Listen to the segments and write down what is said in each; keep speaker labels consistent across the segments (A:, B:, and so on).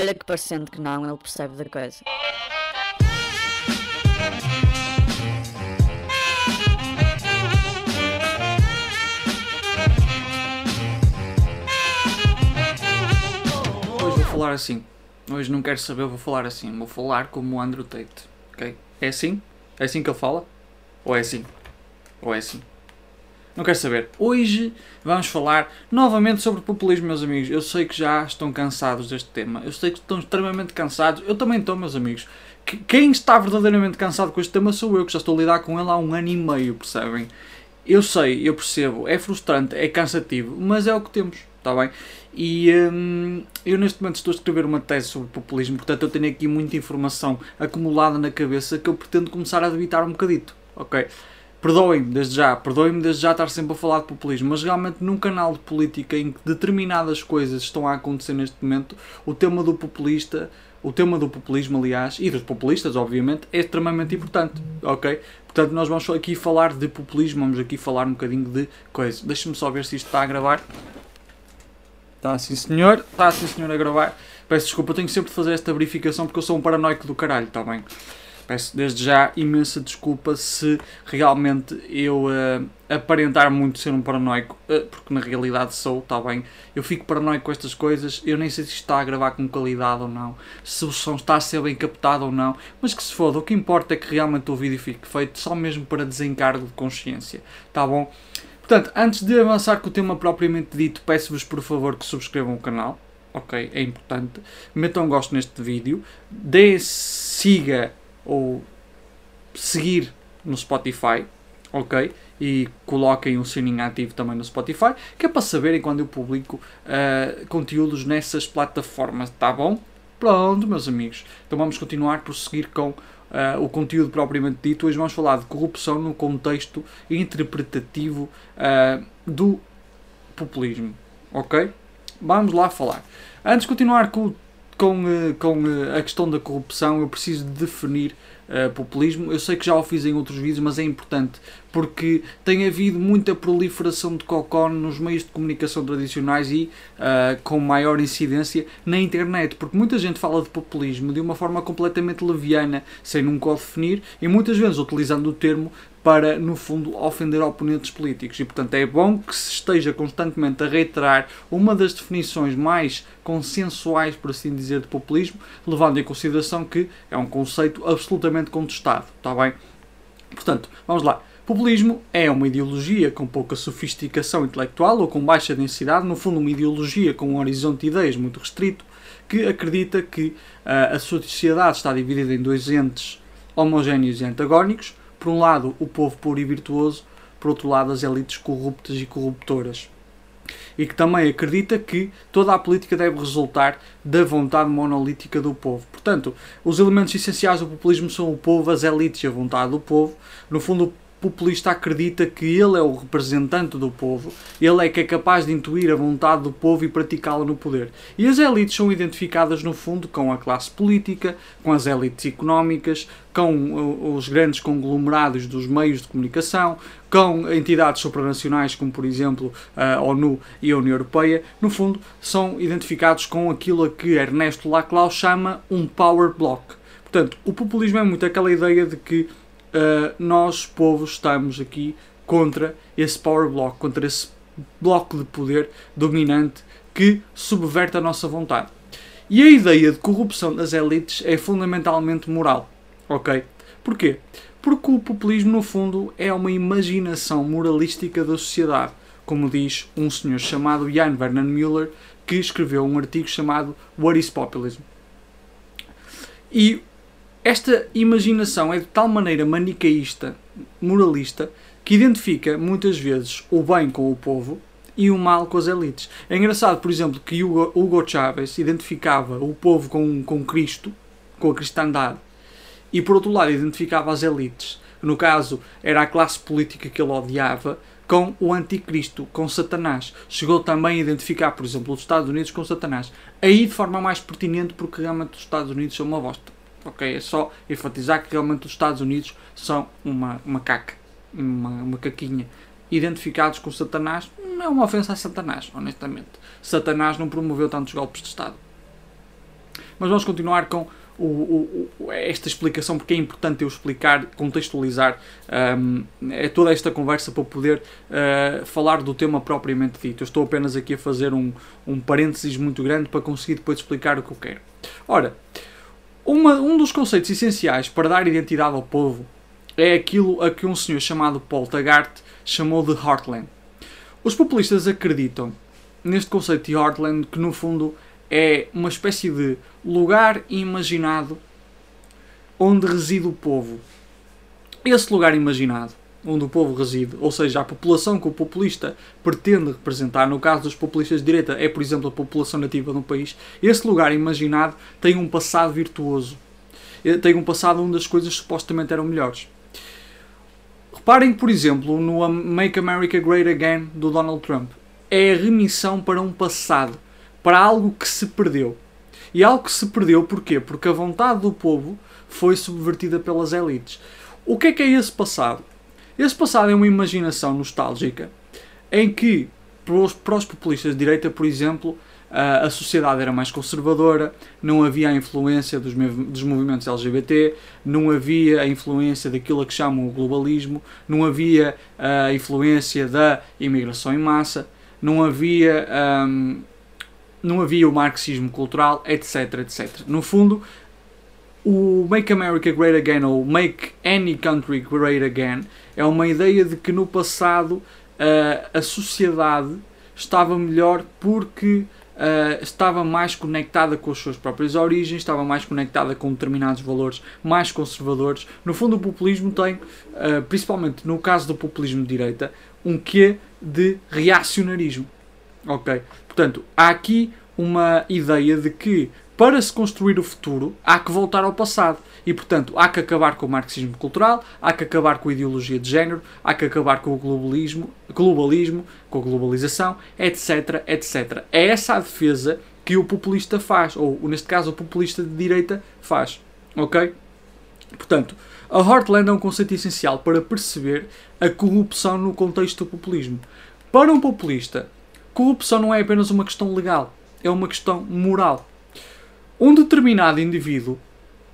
A: Olha que parecendo que não, ele percebe da coisa.
B: Hoje vou falar assim. Hoje não quero saber, vou falar assim. Vou falar como o Andrew Tate. Ok? É assim? É assim que ele fala? Ou é assim? Ou é assim? Não quero saber. Hoje vamos falar novamente sobre populismo, meus amigos. Eu sei que já estão cansados deste tema. Eu sei que estão extremamente cansados. Eu também estou, meus amigos. Que- Quem está verdadeiramente cansado com este tema sou eu, que já estou a lidar com ele há um ano e meio, percebem? Eu sei, eu percebo, é frustrante, é cansativo, mas é o que temos, está bem? E hum, eu neste momento estou a escrever uma tese sobre populismo, portanto eu tenho aqui muita informação acumulada na cabeça que eu pretendo começar a debitar um bocadito, ok? Perdoem-me desde já, perdoem-me desde já estar sempre a falar de populismo, mas realmente num canal de política em que determinadas coisas estão a acontecer neste momento, o tema do populista, o tema do populismo, aliás, e dos populistas, obviamente, é extremamente importante, ok? Portanto, nós vamos aqui falar de populismo, vamos aqui falar um bocadinho de coisas. Deixa-me só ver se isto está a gravar. Está sim senhor, está sim senhor a gravar. Peço desculpa, tenho sempre de fazer esta verificação porque eu sou um paranoico do caralho, está bem? Peço desde já imensa desculpa se realmente eu eh, aparentar muito ser um paranoico, eh, porque na realidade sou, está bem? Eu fico paranoico com estas coisas, eu nem sei se está a gravar com qualidade ou não, se o som está a ser bem captado ou não, mas que se foda, o que importa é que realmente o vídeo fique feito só mesmo para desencargo de consciência, está bom? Portanto, antes de avançar com o tema propriamente dito, peço-vos por favor que subscrevam o canal, ok? É importante. Metam um gosto neste vídeo, dê siga ou seguir no Spotify, ok? E coloquem o sininho ativo também no Spotify, que é para saberem quando eu publico ah, conteúdos nessas plataformas, tá bom? Pronto, meus amigos. Então vamos continuar, prosseguir com ah, o conteúdo propriamente dito. Hoje vamos falar de corrupção no contexto interpretativo ah, do populismo, ok? Vamos lá falar. Antes de continuar com, com, eh, com eh, a questão da corrupção, eu preciso de definir eh, populismo. Eu sei que já o fiz em outros vídeos, mas é importante porque tem havido muita proliferação de cocó nos meios de comunicação tradicionais e ah, com maior incidência na internet, porque muita gente fala de populismo de uma forma completamente leviana, sem nunca o definir e muitas vezes utilizando o termo para, no fundo, ofender oponentes políticos. E, portanto, é bom que se esteja constantemente a reiterar uma das definições mais consensuais, por assim dizer, de populismo, levando em consideração que é um conceito absolutamente contestado. Está bem? Portanto, vamos lá. Populismo é uma ideologia com pouca sofisticação intelectual ou com baixa densidade, no fundo, uma ideologia com um horizonte de ideias muito restrito, que acredita que ah, a sociedade está dividida em dois entes homogéneos e antagónicos. Por um lado, o povo puro e virtuoso, por outro lado, as elites corruptas e corruptoras. E que também acredita que toda a política deve resultar da vontade monolítica do povo. Portanto, os elementos essenciais do populismo são o povo, as elites e a vontade do povo. No fundo, populista acredita que ele é o representante do povo, ele é que é capaz de intuir a vontade do povo e praticá-la no poder. E as elites são identificadas, no fundo, com a classe política, com as elites económicas, com uh, os grandes conglomerados dos meios de comunicação, com entidades supranacionais como, por exemplo, a ONU e a União Europeia. No fundo, são identificados com aquilo a que Ernesto Laclau chama um power block. Portanto, o populismo é muito aquela ideia de que Uh, nós, povos, estamos aqui contra esse power block, contra esse bloco de poder dominante que subverte a nossa vontade. E a ideia de corrupção das elites é fundamentalmente moral, ok? Porquê? Porque o populismo, no fundo, é uma imaginação moralística da sociedade, como diz um senhor chamado Jan Vernon Müller, que escreveu um artigo chamado What is Populism? E esta imaginação é de tal maneira manicaísta, moralista, que identifica muitas vezes o bem com o povo e o mal com as elites. É engraçado, por exemplo, que Hugo, Hugo Chávez identificava o povo com, com Cristo, com a cristandade, e por outro lado identificava as elites, no caso era a classe política que ele odiava, com o anticristo, com Satanás. Chegou também a identificar, por exemplo, os Estados Unidos com Satanás. Aí de forma mais pertinente, porque realmente os Estados Unidos são uma bosta. Ok, é só enfatizar que realmente os Estados Unidos são uma, uma caca, uma, uma caquinha. Identificados com Satanás, não é uma ofensa a Satanás, honestamente. Satanás não promoveu tantos golpes de Estado. mas vamos continuar com o, o, o, esta explicação, porque é importante eu explicar, contextualizar um, é toda esta conversa para poder uh, falar do tema propriamente dito. Eu estou apenas aqui a fazer um, um parênteses muito grande para conseguir depois explicar o que eu quero. Ora, uma, um dos conceitos essenciais para dar identidade ao povo é aquilo a que um senhor chamado Paul Taggart chamou de Heartland. Os populistas acreditam neste conceito de Heartland que, no fundo, é uma espécie de lugar imaginado onde reside o povo. Esse lugar imaginado, onde o povo reside, ou seja, a população que o populista pretende representar, no caso dos populistas de direita, é, por exemplo, a população nativa de um país, esse lugar imaginado tem um passado virtuoso. Tem um passado onde as coisas supostamente eram melhores. Reparem, por exemplo, no Make America Great Again do Donald Trump. É a remissão para um passado para algo que se perdeu. E algo que se perdeu porquê? Porque a vontade do povo foi subvertida pelas elites. O que é que é esse passado? Esse passado é uma imaginação nostálgica em que, para os, populistas de direita, por exemplo, a sociedade era mais conservadora, não havia a influência dos, dos movimentos LGBT, não havia a influência daquilo que chamam o globalismo, não havia a influência da imigração em massa, não havia um, não havia o marxismo cultural, etc, etc. No fundo, o Make America Great Again ou Make Any Country Great Again é uma ideia de que no passado uh, a sociedade estava melhor porque uh, estava mais conectada com as suas próprias origens, estava mais conectada com determinados valores mais conservadores. No fundo, o populismo tem, uh, principalmente no caso do populismo de direita, um quê de reacionarismo. Ok? Portanto, há aqui uma ideia de que para se construir o futuro há que voltar ao passado. E, portanto, há que acabar com o marxismo cultural, há que acabar com a ideologia de género, há que acabar com o globalismo, globalismo com a globalização, etc, etc. É essa a defesa que o populista faz, ou neste caso o populista de direita faz. Ok? Portanto, a Heartland é um conceito essencial para perceber a corrupção no contexto do populismo. Para um populista, corrupção não é apenas uma questão legal, é uma questão moral. Um determinado indivíduo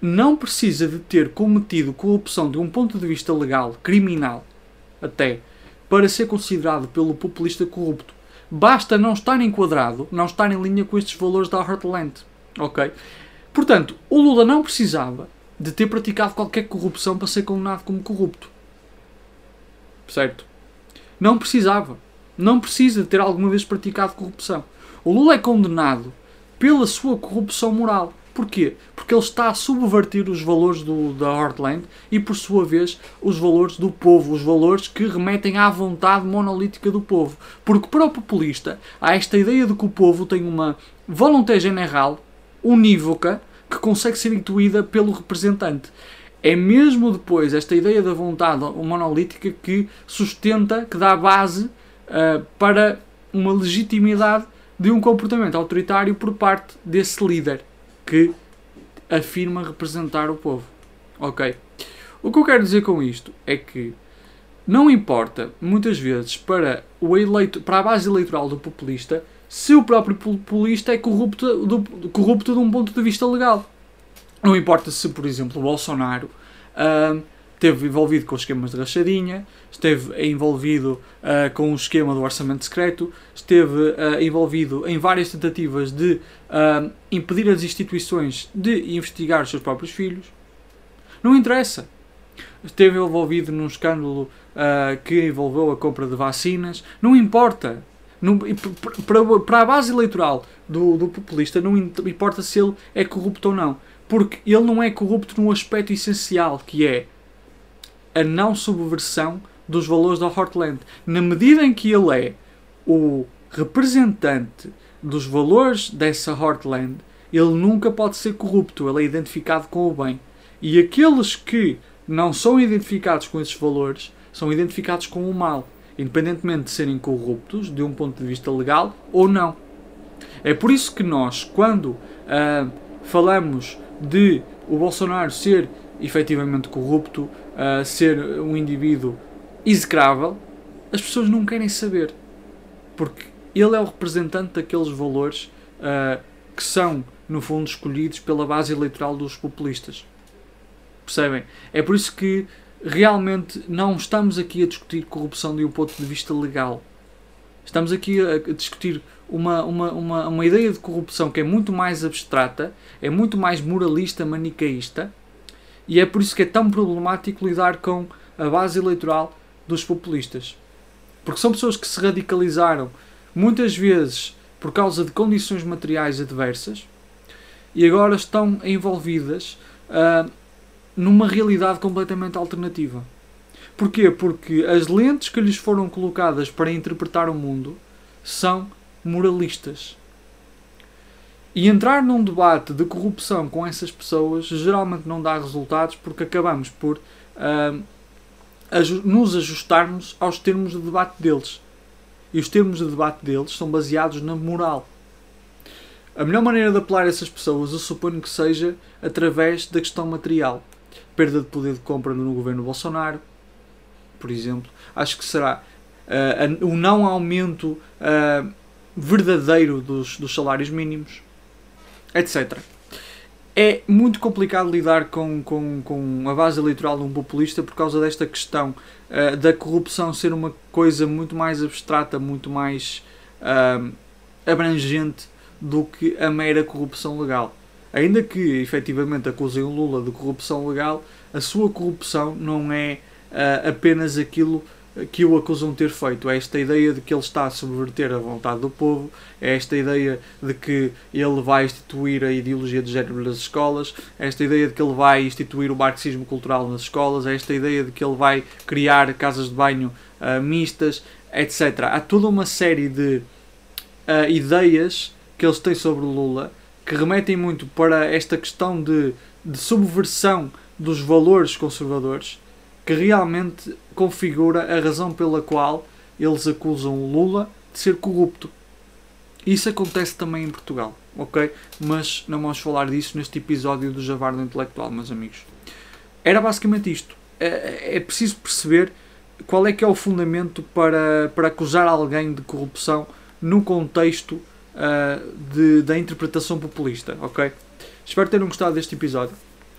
B: não precisa de ter cometido corrupção de um ponto de vista legal, criminal, até, para ser considerado pelo populista corrupto. Basta não estar enquadrado, não estar em linha com estes valores da Heartland. Ok? Portanto, o Lula não precisava de ter praticado qualquer corrupção para ser condenado como corrupto. Certo? Não precisava. Não precisa de ter alguma vez praticado corrupção. O Lula é condenado pela sua corrupção moral. Porquê? Porque ele está a subverter os valores do, da Heartland e, por sua vez, os valores do povo, os valores que remetem à vontade monolítica do povo. Porque para o populista há esta ideia de que o povo tem uma volonté general unívoca que consegue ser intuída pelo representante. É mesmo depois esta ideia da vontade monolítica que sustenta, que dá base uh, para uma legitimidade de um comportamento autoritário por parte desse líder que afirma representar o povo. Ok? O que eu quero dizer com isto é que não importa, muitas vezes, para, o eleito, para a base eleitoral do populista, se o próprio populista é corrupto, do, corrupto de um ponto de vista legal. Não importa se, por exemplo, o Bolsonaro uh, esteve envolvido com os esquemas de rachadinha, esteve envolvido uh, com o esquema do orçamento secreto, esteve uh, envolvido em várias tentativas de uh, impedir as instituições de investigar os seus próprios filhos. Não interessa. Esteve envolvido num escândalo que envolveu a compra de vacinas. Não importa. Para, para a base eleitoral do, do populista, não importa se ele é corrupto ou não. Porque ele não é corrupto num aspecto essencial, que é a não subversão dos valores da Heartland. Na medida em que ele é o representante dos valores dessa Heartland, ele nunca pode ser corrupto, ele é identificado com o bem. E aqueles que não são identificados com esses valores são identificados com o mal, independentemente de serem corruptos de um ponto de vista legal ou não. É por isso que nós, quando uh, falamos de o Bolsonaro ser efetivamente corrupto, uh, ser um indivíduo execrável, as pessoas não querem saber. Porque ele é o representante daqueles valores uh, que são no fundo, escolhidos pela base eleitoral dos populistas. Percebem? É por isso que realmente não estamos aqui a discutir corrupção de um ponto de vista legal. Estamos aqui a discutir uma, uma, uma, uma ideia de corrupção que é muito mais abstrata, é muito mais moralista, manicaísta, e é por isso que é tão problemático lidar com a base eleitoral dos populistas. Porque são pessoas que se radicalizaram muitas vezes por causa de condições materiais adversas e agora estão envolvidas uh, numa realidade completamente alternativa. Porquê? Porque as lentes que lhes foram colocadas para interpretar o mundo são moralistas. E entrar num debate de corrupção com essas pessoas geralmente não dá resultados porque acabamos por uh, nos ajustarmos aos termos de debate deles. E os termos de debate deles são baseados na moral. A melhor maneira de apelar a essas pessoas eu suponho que seja através da questão material. Perda de poder de compra no governo Bolsonaro, por exemplo. Acho que será uh, o não aumento uh, verdadeiro dos, dos salários mínimos, etc. É muito complicado lidar com, com, com a base eleitoral de um populista por causa desta questão uh, da corrupção ser uma coisa muito mais abstrata, muito mais abrangente do que a mera corrupção legal. Ainda que efetivamente acusem o Lula de corrupção legal, a sua corrupção não é uh, apenas aquilo que o acusam de ter feito. É esta ideia de que ele está a subverter a vontade do povo, é esta ideia de que ele vai instituir a ideologia de género nas escolas, é esta ideia de que ele vai instituir o marxismo cultural nas escolas, é esta ideia de que ele vai criar casas de banho uh, mistas, etc. Há toda uma série de uh, ideias que eles têm sobre Lula que remetem muito para esta questão de, de subversão dos valores conservadores que realmente configura a razão pela qual eles acusam o Lula de ser corrupto. Isso acontece também em Portugal, ok? Mas não vamos falar disso neste episódio do Javardo Intelectual, meus amigos. Era basicamente isto. É, é preciso perceber qual é que é o fundamento para, para acusar alguém de corrupção no contexto uh, de, da interpretação populista, ok? Espero terem gostado deste episódio.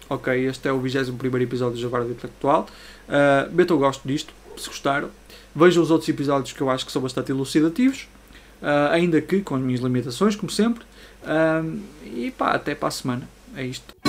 B: Ok, este é o 21 episódio do Javardo Intelectual. Uh, Beto, eu gosto disto, se gostaram. Vejam os outros episódios que eu acho que são bastante elucidativos, uh, ainda que com as minhas limitações, como sempre. Uh, e pá, até para a semana. É isto.